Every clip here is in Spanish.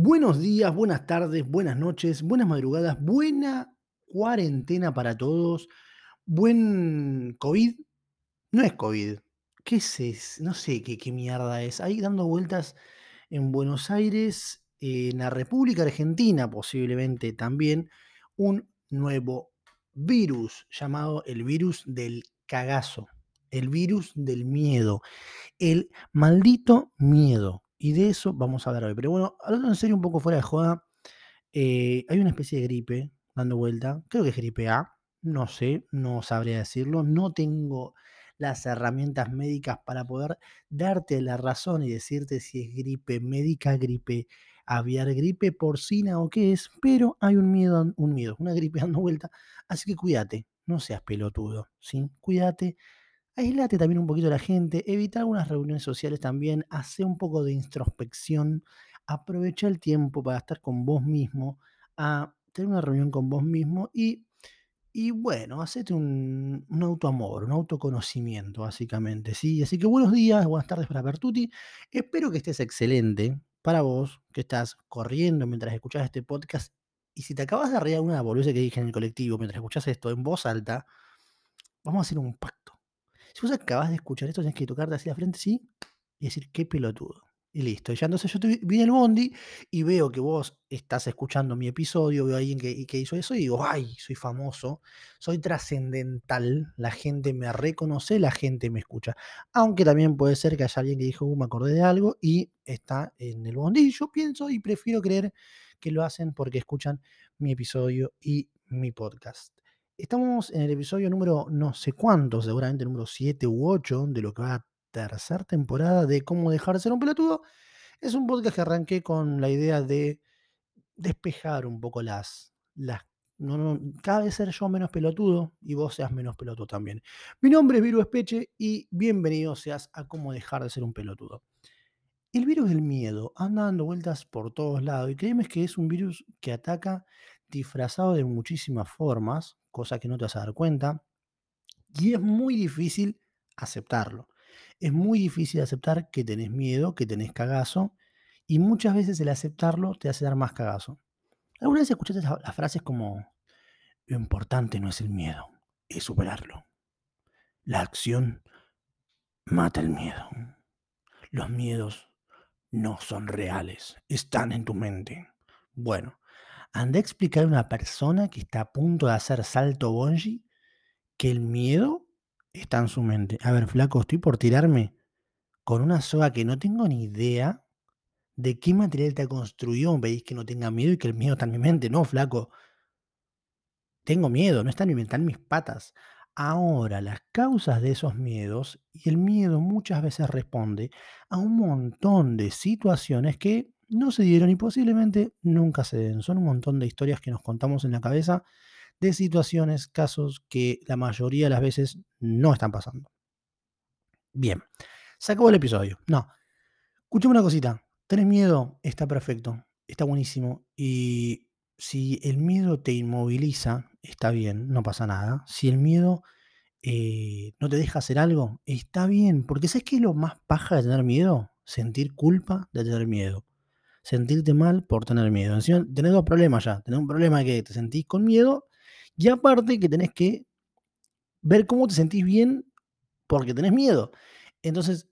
Buenos días, buenas tardes, buenas noches, buenas madrugadas, buena cuarentena para todos. Buen COVID. No es COVID. ¿Qué es? No sé qué mierda es. Ahí dando vueltas en Buenos Aires, en la República Argentina posiblemente también, un nuevo virus llamado el virus del cagazo, el virus del miedo, el maldito miedo. Y de eso vamos a hablar hoy. Pero bueno, hablando en serio, un poco fuera de joda, eh, hay una especie de gripe dando vuelta. Creo que es gripe A. No sé, no sabría decirlo. No tengo las herramientas médicas para poder darte la razón y decirte si es gripe médica, gripe aviar, gripe porcina o qué es, pero hay un miedo, un miedo, una gripe dando vuelta, así que cuídate, no seas pelotudo, ¿sí? Cuídate, Aislate también un poquito a la gente, evita algunas reuniones sociales también, hace un poco de introspección, aprovecha el tiempo para estar con vos mismo, a tener una reunión con vos mismo y, y bueno, hacete un, un autoamor, un autoconocimiento básicamente, ¿sí? Así que buenos días, buenas tardes para Bertuti, espero que estés excelente para vos, que estás corriendo mientras escuchas este podcast. Y si te acabas de reír alguna boludez que dije en el colectivo mientras escuchas esto en voz alta, vamos a hacer un pacto si vos acabas de escuchar esto, tenés que tocarte hacia la frente, sí, y decir, qué pelotudo. Y listo. Ya entonces yo te vi el bondi y veo que vos estás escuchando mi episodio, veo a alguien que, que hizo eso y digo, ay, soy famoso, soy trascendental, la gente me reconoce, la gente me escucha. Aunque también puede ser que haya alguien que dijo, uh, me acordé de algo y está en el bondi. Y yo pienso y prefiero creer que lo hacen porque escuchan mi episodio y mi podcast. Estamos en el episodio número no sé cuánto, seguramente número 7 u 8 de lo que va a tercera temporada de Cómo dejar de ser un pelotudo. Es un podcast que arranqué con la idea de despejar un poco las... las no, no, cada ser yo menos pelotudo y vos seas menos pelotudo también. Mi nombre es Viru Espeche y bienvenido seas a Cómo dejar de ser un pelotudo. El virus del miedo anda dando vueltas por todos lados y créeme que es un virus que ataca disfrazado de muchísimas formas, cosa que no te vas a dar cuenta, y es muy difícil aceptarlo. Es muy difícil aceptar que tenés miedo, que tenés cagazo, y muchas veces el aceptarlo te hace dar más cagazo. ¿Alguna vez escuchaste las frases como, lo importante no es el miedo, es superarlo? La acción mata el miedo. Los miedos no son reales, están en tu mente. Bueno, anda a explicar a una persona que está a punto de hacer salto bungee que el miedo está en su mente. A ver, flaco, estoy por tirarme con una soga que no tengo ni idea de qué material te ha construido. Me pedís que no tenga miedo y que el miedo está en mi mente. No, flaco. Tengo miedo, no está en mi mente, está en mis patas. Ahora, las causas de esos miedos, y el miedo muchas veces responde a un montón de situaciones que no se dieron y posiblemente nunca se den. Son un montón de historias que nos contamos en la cabeza de situaciones, casos que la mayoría de las veces no están pasando. Bien, se acabó el episodio. No, escúchame una cosita. ¿Tenés miedo? Está perfecto, está buenísimo. Y si el miedo te inmoviliza, está bien, no pasa nada. Si el miedo eh, no te deja hacer algo, está bien. Porque ¿sabes qué es lo más paja de tener miedo? Sentir culpa de tener miedo sentirte mal por tener miedo. Encima tenés dos problemas ya. Tenés un problema que te sentís con miedo y aparte que tenés que ver cómo te sentís bien porque tenés miedo. Entonces,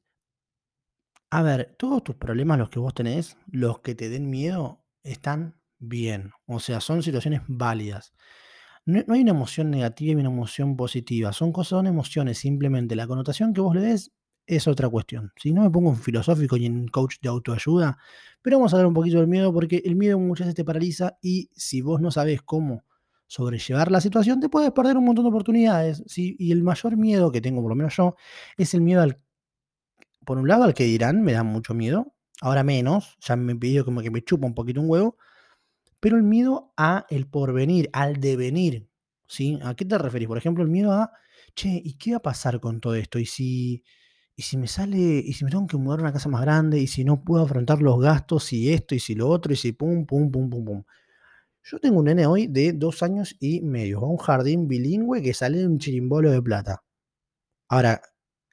a ver, todos tus problemas, los que vos tenés, los que te den miedo, están bien. O sea, son situaciones válidas. No, no hay una emoción negativa y una emoción positiva. Son cosas, son emociones. Simplemente la connotación que vos le des es otra cuestión. Si no me pongo en filosófico y en coach de autoayuda, pero vamos a hablar un poquito del miedo porque el miedo muchas veces te paraliza y si vos no sabes cómo sobrellevar la situación, te puedes perder un montón de oportunidades. ¿sí? Y el mayor miedo que tengo, por lo menos yo, es el miedo al, por un lado, al que dirán, me da mucho miedo, ahora menos, ya me pedido como que me chupa un poquito un huevo, pero el miedo a el porvenir, al devenir. ¿sí? ¿A qué te referís? Por ejemplo, el miedo a, che, ¿y qué va a pasar con todo esto? Y si y si me sale, y si me tengo que mudar a una casa más grande, y si no puedo afrontar los gastos, y esto, y si lo otro, y si pum, pum, pum, pum, pum. Yo tengo un nene hoy de dos años y medio, a un jardín bilingüe que sale de un chirimbolo de plata. Ahora,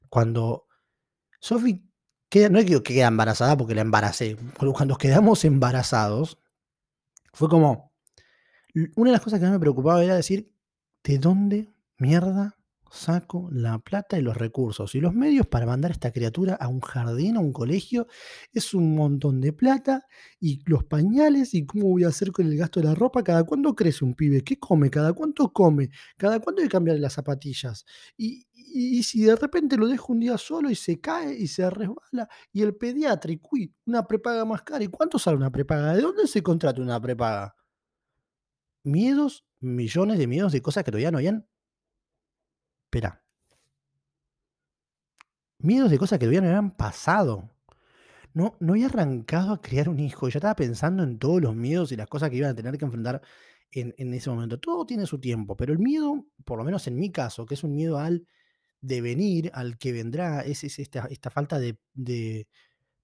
cuando Sofi queda no es que queda embarazada porque la embaracé, cuando quedamos embarazados, fue como una de las cosas que más me preocupaba era decir: "¿De dónde mierda saco la plata y los recursos y los medios para mandar a esta criatura a un jardín, a un colegio? Es un montón de plata, y los pañales, ¿y cómo voy a hacer con el gasto de la ropa? ¿Cada cuándo crece un pibe? ¿Qué come? ¿Cada cuánto come? ¿Cada cuánto hay que cambiarle las zapatillas? Y y si de repente lo dejo un día solo y se cae y se resbala, y el pediatra, y una prepaga más cara, ¿y cuánto sale una prepaga? ¿De dónde se contrata una prepaga? Miedos, millones de miedos de cosas que todavía no habían espera. Miedos de cosas que todavía no habían pasado. No no había arrancado a criar un hijo, ya estaba pensando en todos los miedos y las cosas que iban a tener que enfrentar en en ese momento. Todo tiene su tiempo, pero el miedo, por lo menos en mi caso, que es un miedo al devenir, al que vendrá, es es esta esta falta de de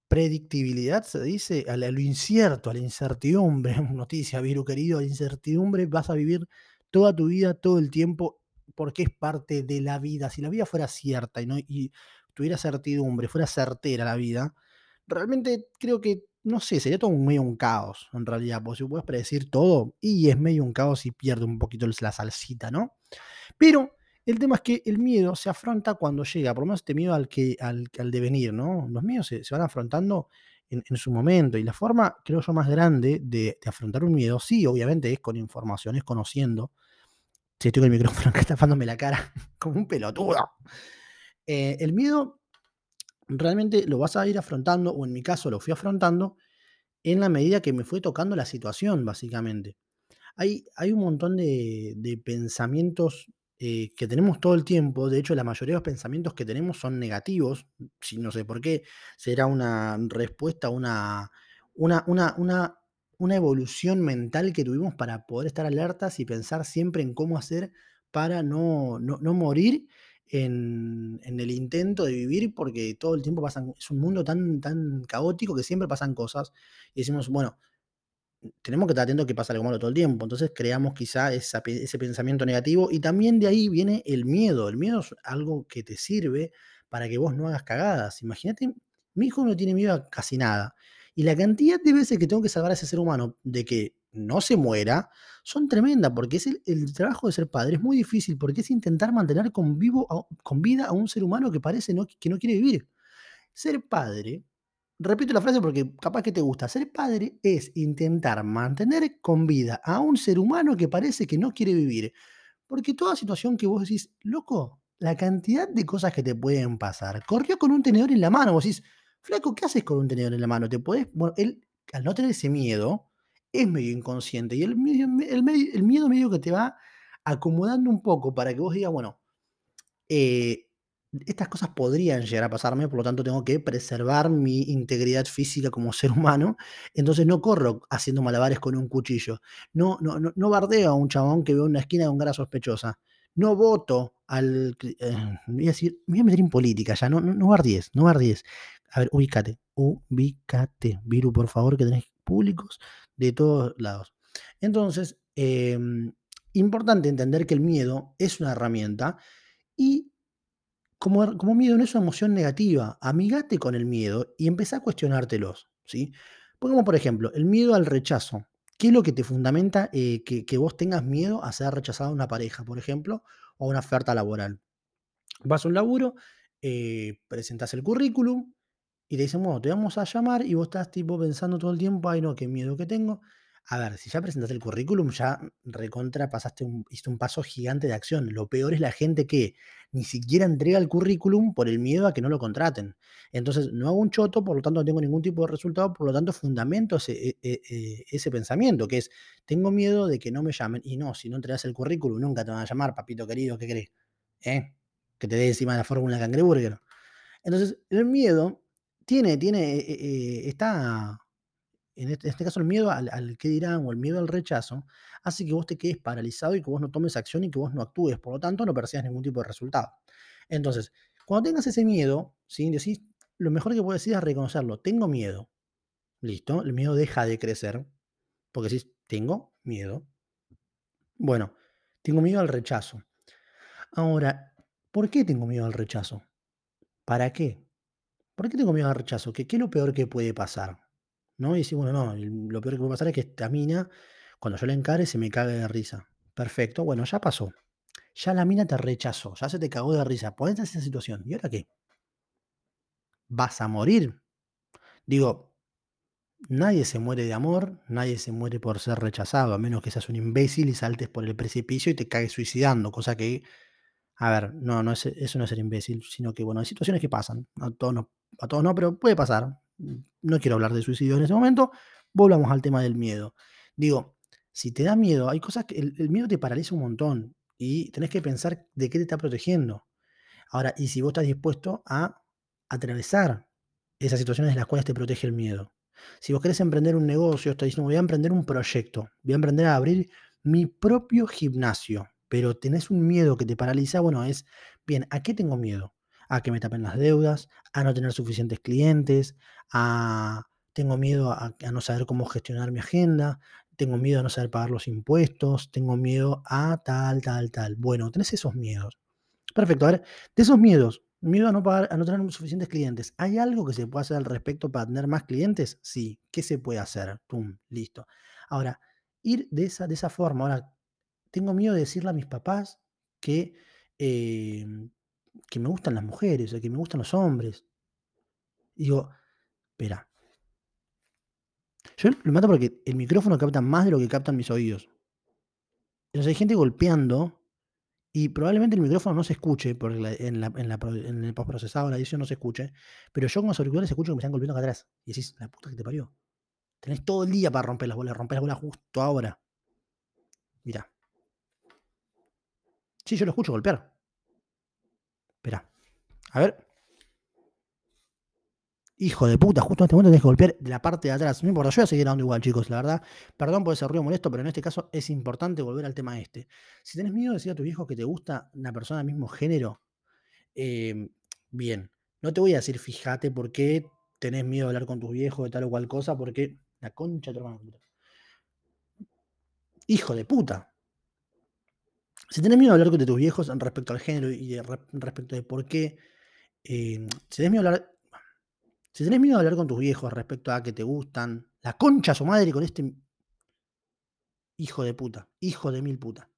predictibilidad, se dice, a lo incierto, a la incertidumbre, noticia, Viru querido, a la incertidumbre vas a vivir toda tu vida, todo el tiempo, porque es parte de la vida. Si la vida fuera cierta y no y tuviera certidumbre, fuera certera la vida, realmente creo que, no sé, sería todo medio un caos, en realidad, porque si puedes predecir todo, y es medio un caos y pierde un poquito la salsita, ¿no? Pero el tema es que el miedo se afronta cuando llega, por lo menos este miedo al que al al devenir, ¿no? Los miedos se van afrontando en en su momento, y la forma, creo yo, más grande de de afrontar un miedo, sí, obviamente, es con información, es conociendo. Sí, estoy con el micrófono acá la cara como un pelotudo. Eh, el miedo realmente lo vas a ir afrontando, o en mi caso lo fui afrontando, en la medida que me fue tocando la situación, básicamente. Hay hay un montón de pensamientos, eh, que tenemos todo el tiempo, de hecho, la mayoría de los pensamientos que tenemos son negativos, sí, no sé por qué, será una respuesta una una una una evolución mental que tuvimos para poder estar alertas y pensar siempre en cómo hacer para no no no morir en en el intento de vivir, porque todo el tiempo pasan es un mundo tan tan caótico que siempre pasan cosas, y decimos: "Bueno, tenemos que estar atentos que pasa algo malo todo el tiempo". Entonces, creamos quizá esa ese pensamiento negativo, y también de ahí viene el miedo. El miedo es algo que te sirve para que vos no hagas cagadas. Imagínate, mi hijo no tiene miedo a casi nada, y la cantidad de veces que tengo que salvar a ese ser humano de que no se muera, son tremendas, porque es el el trabajo de ser padre es muy difícil, porque es intentar mantener con vivo con vida a un ser humano que parece no que no quiere vivir. Ser padre, repito la frase porque capaz que te gusta, ser padre es intentar mantener con vida a un ser humano que parece que no quiere vivir, porque toda situación que vos decís: "Loco, la cantidad de cosas que te pueden pasar". Corrió con un tenedor en la mano, vos decís: "Flaco, ¿qué haces con un tenedor en la mano? ¿Te podés?". Bueno, él, al no tener ese miedo, es medio inconsciente, y el el el miedo medio que te va acomodando un poco para que vos digas: "Bueno, eh, estas cosas podrían llegar a pasarme, por lo tanto, tengo que preservar mi integridad física como ser humano". Entonces, no corro haciendo malabares con un cuchillo. No no no no bardeo a un chabón que veo en una esquina con cara sospechosa. No voto al eh, voy a decir me voy a meter en política ya, no no no bardees, no bardees. A ver, ubícate, ubícate, Viru, por favor, que tenés públicos de todos lados. Entonces, em, importante entender que el miedo es una herramienta, y como como miedo no es una emoción negativa, amigate con el miedo y empezá a cuestionártelos, ¿sí? Pongamos, por ejemplo, el miedo al rechazo. ¿Qué es lo que te fundamenta, eh, que que vos tengas miedo a ser rechazado a una pareja, por ejemplo, o a una oferta laboral? Vas a un laburo, eh, presentás el currículum y te dicen: "Bueno, te vamos a llamar", y vos estás tipo pensando todo el tiempo: "Ay, no, qué miedo que tengo". A ver, si ya presentaste el currículum, ya recontra pasaste un un paso gigante de acción. Lo peor es la gente que ni siquiera entrega el currículum por el miedo a que no lo contraten. Entonces, no hago un choto, por lo tanto, no tengo ningún tipo de resultado, por lo tanto, fundamento ese e e e ese pensamiento, que es: "Tengo miedo de que no me llamen", y no, si no entregas el currículum, nunca te van a llamar, papito querido, ¿qué querés? ¿Eh? ¿Que te dé encima la fórmula cangreburger? Entonces, el miedo tiene tiene, eh eh está en este en este caso, el miedo al qué dirán, o el miedo al rechazo, hace que vos te quedes paralizado y que vos no tomes acción y que vos no actúes, por lo tanto, no persigas ningún tipo de resultado. Entonces, cuando tengas ese miedo, ¿sí? Decís lo mejor que puedes decir es reconocerlo: "Tengo miedo". Listo, el miedo deja de crecer, porque decís: "Tengo miedo". Bueno, tengo miedo al rechazo. Ahora, ¿por qué tengo miedo al rechazo? ¿Para qué? ¿Por qué tengo miedo al rechazo? ¿Qué, es lo peor que puede pasar? ¿No? Y decir, bueno, no, lo peor que puede pasar es que esta mina, cuando yo la encare, se me cague de risa. Perfecto, bueno, ya pasó. Ya la mina te rechazó, ya se te cagó de risa. Ponete en esa situación. ¿Y ahora qué? ¿Vas a morir? Digo, nadie se muere de amor, nadie se muere por ser rechazado, a menos que seas un imbécil y saltes por el precipicio y te cagues suicidando, cosa que, a ver, no, no es, eso no es ser imbécil, sino que, bueno, hay situaciones que pasan. A todos no, a todos no, pero puede pasar. No quiero hablar de suicidio en ese momento. Volvamos al tema del miedo. Digo, si te da miedo, hay cosas que el, miedo te paraliza un montón y tenés que pensar de qué te está protegiendo. Ahora, y si vos estás dispuesto a atravesar esas situaciones de las cuales te protege el miedo. Si vos querés emprender un negocio, estás diciendo, voy a emprender un proyecto, voy a emprender a abrir mi propio gimnasio, pero tenés un miedo que te paraliza, bueno, es, bien, ¿a qué tengo miedo? A que me tapen las deudas, a no tener suficientes clientes, a tengo miedo a, no saber cómo gestionar mi agenda, tengo miedo a no saber pagar los impuestos, tengo miedo a tal, tal, tal. Bueno, tenés esos miedos. Perfecto, a ver, de esos miedos, miedo a no, a no tener suficientes clientes, ¿hay algo que se pueda hacer al respecto para tener más clientes? Sí, ¿qué se puede hacer? Pum, listo. Ahora, ir de esa, de esa forma, ahora, tengo miedo de decirle a mis papás que, eh, que me gustan las mujeres, o que me gustan los hombres. Digo, espera. Yo lo mato porque el micrófono capta más de lo que captan mis oídos. Entonces hay gente golpeando y probablemente el micrófono no se escuche, porque en, la, en, la en el postprocesado, la edición no se escuche, pero yo con los auriculares escucho que me están golpeando acá atrás. Y decís, la puta que te parió. Tenés todo el día para romper las bolas, romper las bolas justo ahora. Mirá. Sí, yo lo escucho golpear. Espera. A ver. Hijo de puta, justo en este momento tenés que golpear de la parte de atrás. No importa, yo voy a seguir dando igual, chicos, la verdad. Perdón por ese ruido molesto, pero en este caso es importante volver al tema este. Si tenés miedo de decir a tu hijo que te gusta una persona del mismo género, eh, bien. No te voy a decir, fíjate por qué tenés miedo de hablar con tus viejos de tal o cual cosa, porque la concha de tu hermano. Hijo de puta. Si tenés miedo de hablar con tus viejos respecto al género y de, respecto de por qué, eh, si tenés miedo de hablar, si tenés miedo de hablar con tus viejos respecto a que te gustan, la concha a su madre con este hijo de puta, hijo de mil puta.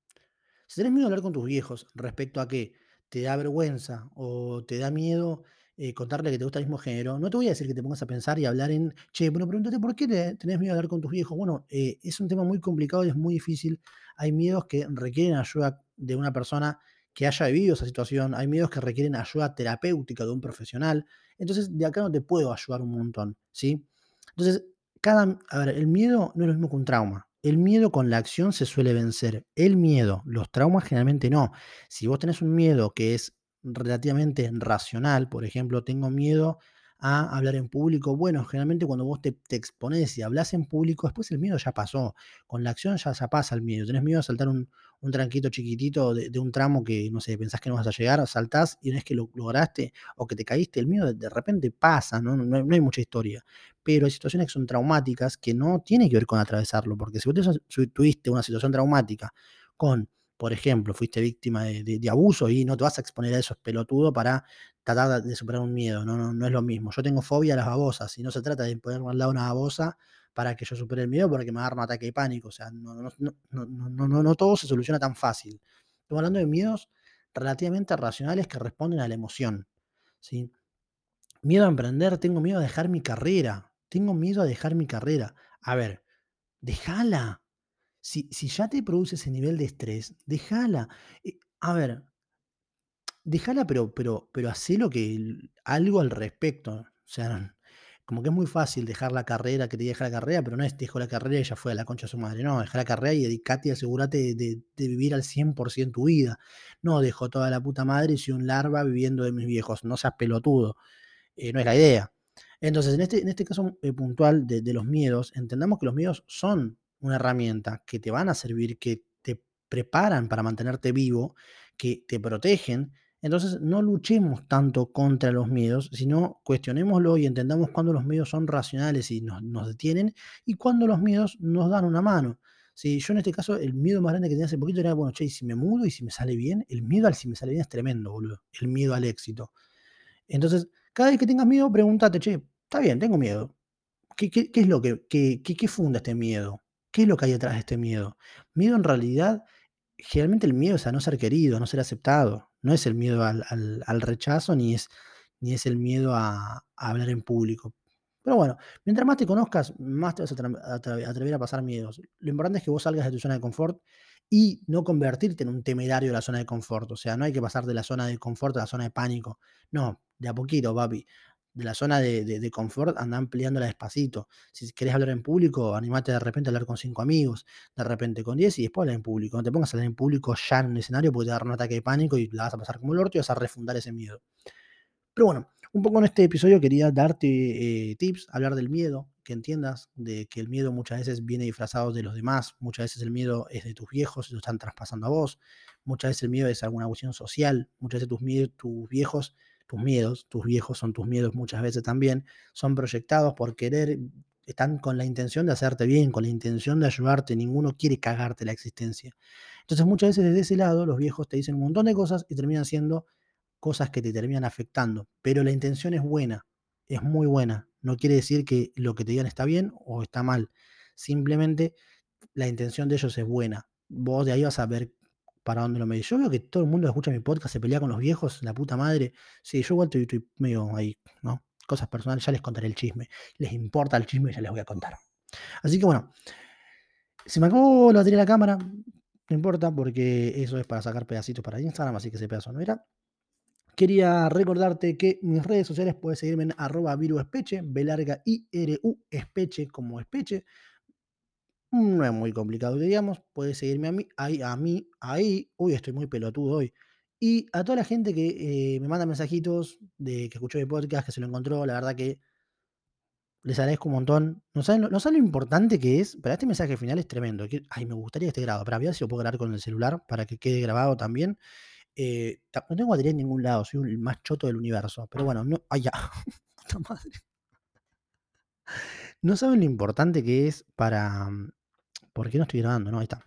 Si tenés miedo de hablar con tus viejos respecto a que te da vergüenza o te da miedo eh, contarle que te gusta el mismo género, no te voy a decir que te pongas a pensar y hablar en, che, bueno, pregúntate por qué te- tenés miedo de hablar con tus viejos. Bueno, eh, es un tema muy complicado y es muy difícil. Hay miedos que requieren ayuda de una persona que haya vivido esa situación, hay miedos que requieren ayuda terapéutica de un profesional. Entonces, de acá no te puedo ayudar un montón, ¿sí? Entonces, cada, a ver, el miedo no es lo mismo que un trauma. El miedo con la acción se suele vencer. El miedo, los traumas generalmente no. Si vos tenés un miedo que es relativamente racional, por ejemplo, tengo miedo a hablar en público, bueno, generalmente cuando vos te, expones y hablas en público, después el miedo ya pasó. Con la acción ya, ya pasa el miedo. Tenés miedo a saltar un, un tranquito chiquitito de, un tramo que, no sé, pensás que no vas a llegar, saltás y una que lo lograste o que te caíste, el miedo de, repente pasa, ¿no? No, hay, no hay mucha historia pero hay situaciones que son traumáticas que no tienen que ver con atravesarlo, porque si vos tuviste una situación traumática con, por ejemplo, fuiste víctima de, abuso y no te vas a exponer a eso, es pelotudo, para tratar de superar un miedo, no, no, no es lo mismo. Yo tengo fobia a las babosas y no se trata de ponerme al lado una babosa para que yo supere el miedo porque me agarra un ataque de pánico, o sea, no, no, no, no, no todo se soluciona tan fácil. Estamos hablando de miedos relativamente racionales que responden a la emoción, ¿sí? Miedo a emprender, tengo miedo a dejar mi carrera, tengo miedo a dejar mi carrera. A ver, déjala. Si, si ya te produce ese nivel de estrés, déjala. Eh, a ver, déjala, pero, pero, pero hacelo que algo al respecto. O sea, como que es muy fácil dejar la carrera, que te deja la carrera, pero no es dejo la carrera y ya fue a la concha de su madre. No, deja la carrera y dedicate y asegúrate de, de, vivir al 100% tu vida. No dejo toda la puta madre y soy un larva viviendo de mis viejos. No seas pelotudo. Eh, no es la idea. Entonces, en este, en este caso eh, puntual de, de, los miedos, entendamos que los miedos son una herramienta que te van a servir, que te preparan para mantenerte vivo, que te protegen. Entonces, no luchemos tanto contra los miedos, sino cuestionémoslo y entendamos cuándo los miedos son racionales y nos, nos detienen y cuándo los miedos nos dan una mano. Si yo en este caso, el miedo más grande que tenía hace poquito era, bueno, che, si me mudo y si me sale bien, el miedo al si me sale bien es tremendo, boludo. El miedo al éxito. Entonces, Cada vez que tengas miedo, pregúntate, che, está bien, tengo miedo. ¿Qué, qué- qué es lo que, qué- qué funda este miedo? ¿Qué es lo que hay detrás de este miedo? Miedo en realidad, generalmente el miedo es a no ser querido, a no ser aceptado. No es el miedo al, al- rechazo, ni es, ni es el miedo a, hablar en público. Pero bueno, mientras más te conozcas, más te vas a atrever a pasar miedos. Lo importante es que vos salgas de tu zona de confort y no convertirte en un temerario de la zona de confort. O sea, no hay que pasar de la zona de confort a la zona de pánico. No, de a poquito, papi. De la zona de, de- confort anda ampliándola despacito. Si querés hablar en público, animate de repente a hablar con cinco amigos, de repente con 10 y después hablar en público. No te pongas a hablar en público ya en un escenario porque te va a dar un ataque de pánico y la vas a pasar como el orto y vas a refundar ese miedo. Pero bueno, un poco en este episodio quería darte eh, tips, hablar del miedo, que entiendas de que el miedo muchas veces viene disfrazado de los demás, muchas veces el miedo es de tus viejos y lo están traspasando a vos, muchas veces el miedo es alguna cuestión social, muchas veces tus, miedos, tus viejos, tus miedos, tus viejos son tus miedos muchas veces también, son proyectados por querer, están con la intención de hacerte bien, con la intención de ayudarte, ninguno quiere cagarte la existencia. Entonces muchas veces desde ese lado los viejos te dicen un montón de cosas y terminan siendo cosas que te terminan afectando, pero la intención es buena, es muy buena. No quiere decir que lo que te digan está bien o está mal. Simplemente la intención de ellos es buena. Vos de ahí vas a ver para dónde lo medís. Yo veo que todo el mundo escucha mi podcast se pelea con los viejos, la puta madre. Sí, yo estoy, estoy medio ahí, ¿no? Cosas personales, ya les contaré el chisme. Les importa el chisme, ya les voy a contar. Así que bueno, se me acabó la batería de la cámara, no importa, porque eso es para sacar pedacitos para Instagram, así que ese pedazo no era. Quería recordarte que mis redes sociales puedes seguirme en arroba viruespeche, B larga I R U espeche como espeche. No es muy complicado que digamos, puedes seguirme a mí, ahí, a mí, ahí. Uy, estoy muy pelotudo hoy. Y a toda la gente que eh, me manda mensajitos de que escuchó mi podcast, que se lo encontró, la verdad que les agradezco un montón. No saben, no saben lo importante que es, pero este mensaje final es tremendo. ay, me gustaría que esté grabado, pero a ver si lo puedo grabar con el celular para que quede grabado también. Eh, no tengo batería en ningún lado, soy el más choto del universo. Pero bueno, no. Ay, ya. Puta madre. No saben lo importante que es para. ¿Por qué no estoy grabando? No, ahí está.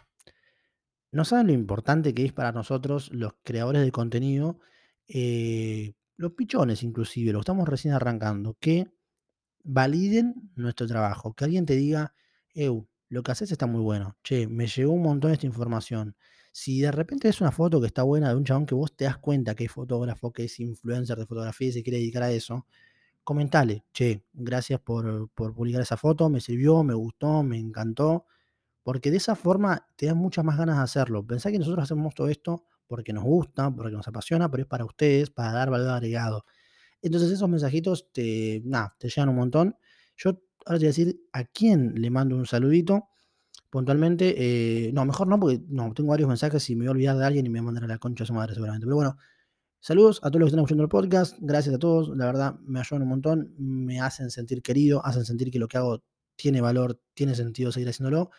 No saben lo importante que es para nosotros, los creadores de contenido, eh, los pichones inclusive, lo estamos recién arrancando, que validen nuestro trabajo. Que alguien te diga, Eu, lo que haces está muy bueno. Che, me llegó un montón esta información. Si de repente es una foto que está buena de un chabón que vos te das cuenta que es fotógrafo, que es influencer de fotografía y se quiere dedicar a eso, comentale, che, gracias por, por publicar esa foto, me sirvió, me gustó, me encantó, porque de esa forma te dan muchas más ganas de hacerlo. Pensá que nosotros hacemos todo esto porque nos gusta, porque nos apasiona, pero es para ustedes, para dar valor agregado. Entonces esos mensajitos te, nada, te llegan un montón. Yo ahora te voy a decir a quién le mando un saludito puntualmente. eh, no, mejor no, porque no, tengo varios mensajes y me voy a olvidar de alguien y me voy a mandar a la concha a su madre seguramente. Pero bueno, saludos a todos los que están escuchando el podcast. Gracias a todos. La verdad, me ayudan un montón. Me hacen sentir querido, hacen sentir que lo que hago tiene valor, tiene sentido seguir haciéndolo.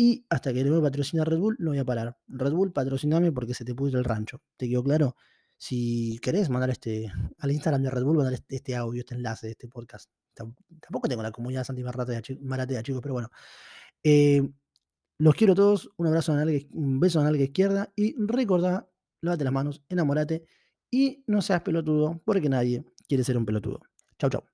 Y hasta que le voy a patrocinar Red Bull, no voy a parar. Red Bull, patrociname porque se te pudre el rancho. ¿Te quedó claro? Si querés mandar este al Instagram de Red Bull, mandar este, este audio, este enlace este podcast. Tam- Tampoco tengo la comunidad Santi Maratea, chi- Maratea, chicos, pero bueno. Eh, los quiero a todos. Un abrazo, en la nalga- un beso en la izquierda. Y recordá, lávate las manos, enamorate y no seas pelotudo, porque nadie quiere ser un pelotudo. Chau, chau.